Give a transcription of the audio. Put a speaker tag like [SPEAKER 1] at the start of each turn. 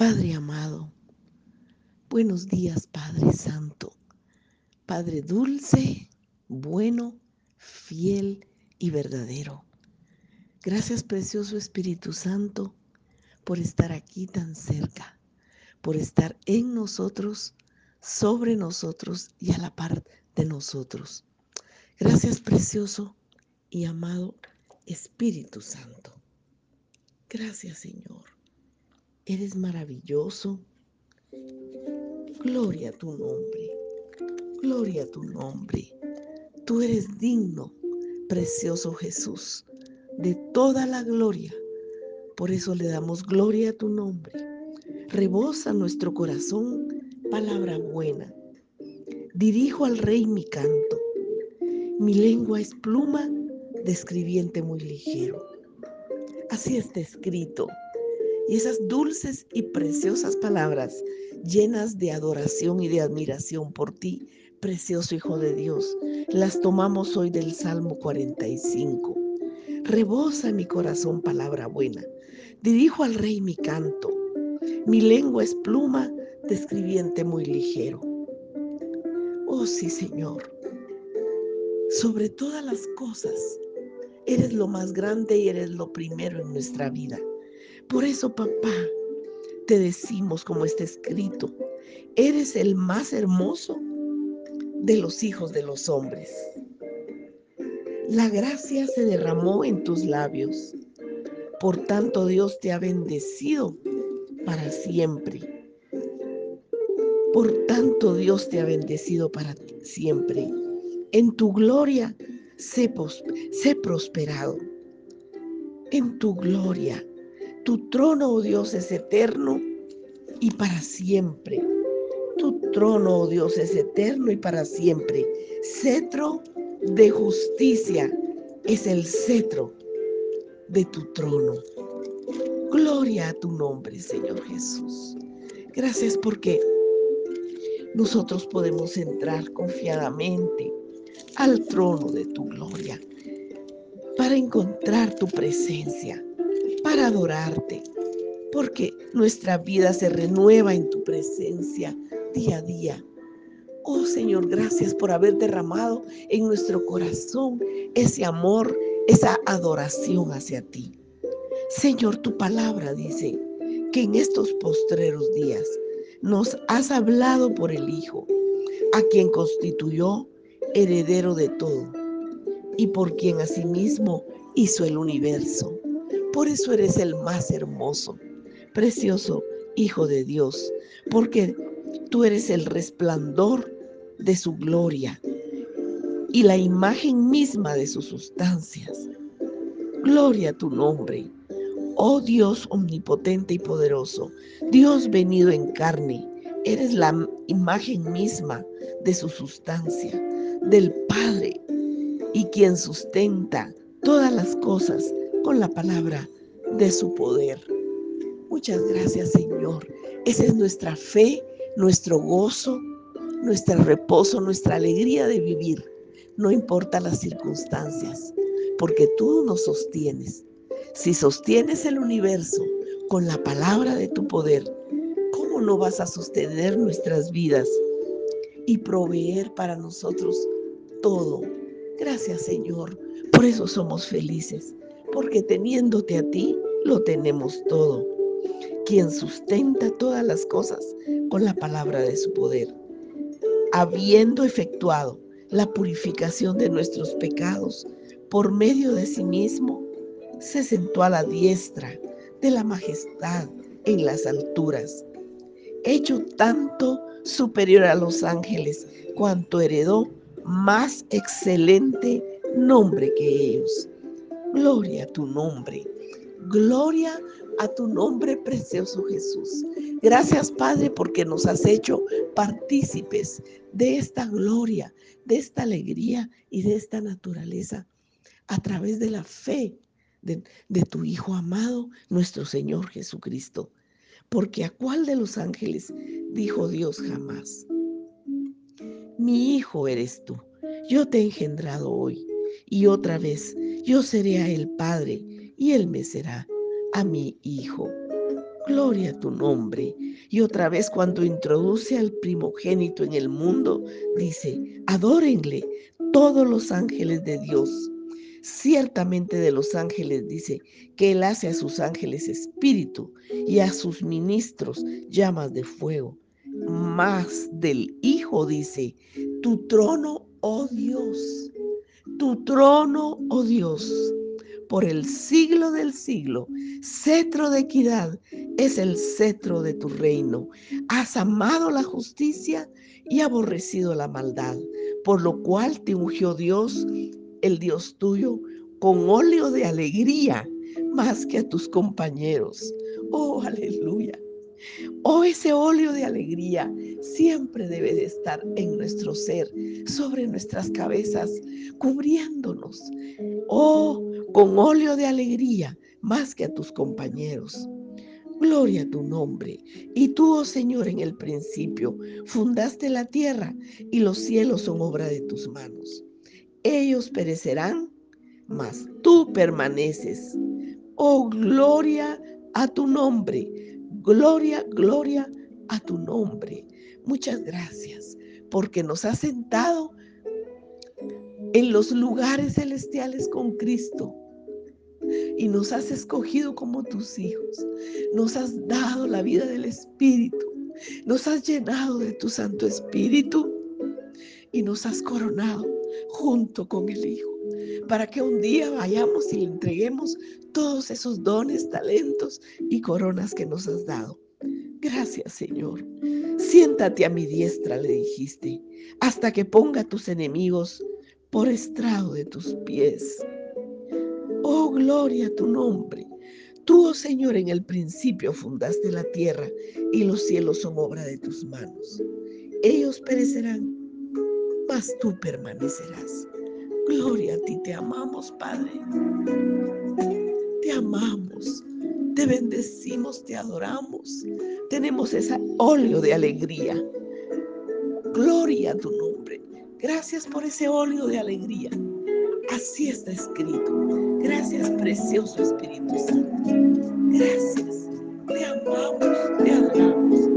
[SPEAKER 1] Padre amado, buenos días Padre Santo, Padre dulce, bueno, fiel y verdadero. Gracias precioso Espíritu Santo por estar aquí tan cerca, por estar en nosotros, sobre nosotros y a la par de nosotros. Gracias precioso y amado Espíritu Santo. Gracias Señor. Eres maravilloso. Gloria a tu nombre. Gloria a tu nombre. Tú eres digno, precioso Jesús, de toda la gloria. Por eso le damos gloria a tu nombre. Rebosa nuestro corazón palabra buena. Dirijo al rey mi canto. Mi lengua es pluma de escribiente muy ligero. Así está escrito. Y esas dulces y preciosas palabras llenas de adoración y de admiración por ti, precioso Hijo de Dios, las tomamos hoy del Salmo 45. Rebosa mi corazón palabra buena. Dirijo al Rey mi canto. Mi lengua es pluma de escribiente muy ligero. Oh sí, Señor. Sobre todas las cosas, eres lo más grande y eres lo primero en nuestra vida. Por eso, papá, te decimos como está escrito, eres el más hermoso de los hijos de los hombres. La gracia se derramó en tus labios. Por tanto, Dios te ha bendecido para siempre. Por tanto, Dios te ha bendecido para siempre. En tu gloria sé, sé prosperado. En tu gloria. Tu trono, oh Dios, es eterno y para siempre. Tu trono, oh Dios, es eterno y para siempre. Cetro de justicia es el cetro de tu trono. Gloria a tu nombre, Señor Jesús. Gracias porque nosotros podemos entrar confiadamente al trono de tu gloria para encontrar tu presencia, para adorarte, porque nuestra vida se renueva en tu presencia día a día. Oh Señor, gracias por haber derramado en nuestro corazón ese amor, esa adoración hacia ti. Señor, tu palabra dice que en estos postreros días nos has hablado por el Hijo, a quien constituyó heredero de todo y por quien asimismo hizo el universo. Por eso eres el más hermoso, precioso Hijo de Dios, porque tú eres el resplandor de su gloria y la imagen misma de sus sustancias. Gloria a tu nombre, oh Dios omnipotente y poderoso, Dios venido en carne, eres la imagen misma de su sustancia, del Padre, y quien sustenta todas las cosas con la palabra de su poder. Muchas gracias Señor. Esa es nuestra fe, nuestro gozo, nuestro reposo, nuestra alegría de vivir. No importa las circunstancias, porque tú nos sostienes. Si sostienes el universo con la palabra de tu poder, ¿cómo no vas a sostener nuestras vidas y proveer para nosotros todo? Gracias Señor, por eso somos felices, porque teniéndote a ti, lo tenemos todo. Quien sustenta todas las cosas con la palabra de su poder. Habiendo efectuado la purificación de nuestros pecados por medio de sí mismo, se sentó a la diestra de la majestad en las alturas, hecho tanto superior a los ángeles cuanto heredó más excelente nombre que ellos. Gloria a tu nombre. Gloria a tu nombre precioso Jesús. Gracias Padre porque nos has hecho partícipes de esta gloria, de esta alegría y de esta naturaleza a través de la fe de, tu Hijo amado, nuestro Señor Jesucristo. Porque a cuál de los ángeles dijo Dios jamás, mi Hijo eres tú, yo te he engendrado hoy, y otra vez yo seré a él Padre, y él me será a mi Hijo. Gloria a tu nombre. Y otra vez cuando introduce al primogénito en el mundo, dice, adórenle todos los ángeles de Dios. Ciertamente de los ángeles dice que Él hace a sus ángeles espíritu y a sus ministros llamas de fuego. Más del Hijo dice, tu trono, oh Dios, tu trono, oh Dios, por el siglo del siglo, cetro de equidad es el cetro de tu reino. Has amado la justicia y aborrecido la maldad, por lo cual te ungió Dios, el Dios tuyo, con óleo de alegría más que a tus compañeros. Oh, aleluya. Oh, ese óleo de alegría siempre debe de estar en nuestro ser, sobre nuestras cabezas, cubriéndonos. Oh, con óleo de alegría más que a tus compañeros. Gloria a tu nombre. Y tú, oh Señor, en el principio fundaste la tierra y los cielos son obra de tus manos. Ellos perecerán, mas tú permaneces. Oh, gloria a tu nombre. Gloria, gloria a tu nombre. Muchas gracias porque nos has sentado en los lugares celestiales con Cristo y nos has escogido como tus hijos. Nos has dado la vida del Espíritu. Nos has llenado de tu Santo Espíritu y nos has coronado junto con el Hijo para que un día vayamos y le entreguemos todos esos dones, talentos y coronas que nos has dado. Gracias, Señor. Siéntate a mi diestra, le dijiste, hasta que ponga a tus enemigos por estrado de tus pies. Oh, gloria a tu nombre. Tú, oh Señor, en el principio fundaste la tierra y los cielos son obra de tus manos. Ellos perecerán, mas tú permanecerás. Gloria a ti, te amamos, Padre amamos, te bendecimos, te adoramos. Tenemos ese óleo de alegría. Gloria a tu nombre. Gracias por ese óleo de alegría. Así está escrito. Gracias, precioso Espíritu Santo. Gracias. Te amamos, te adoramos.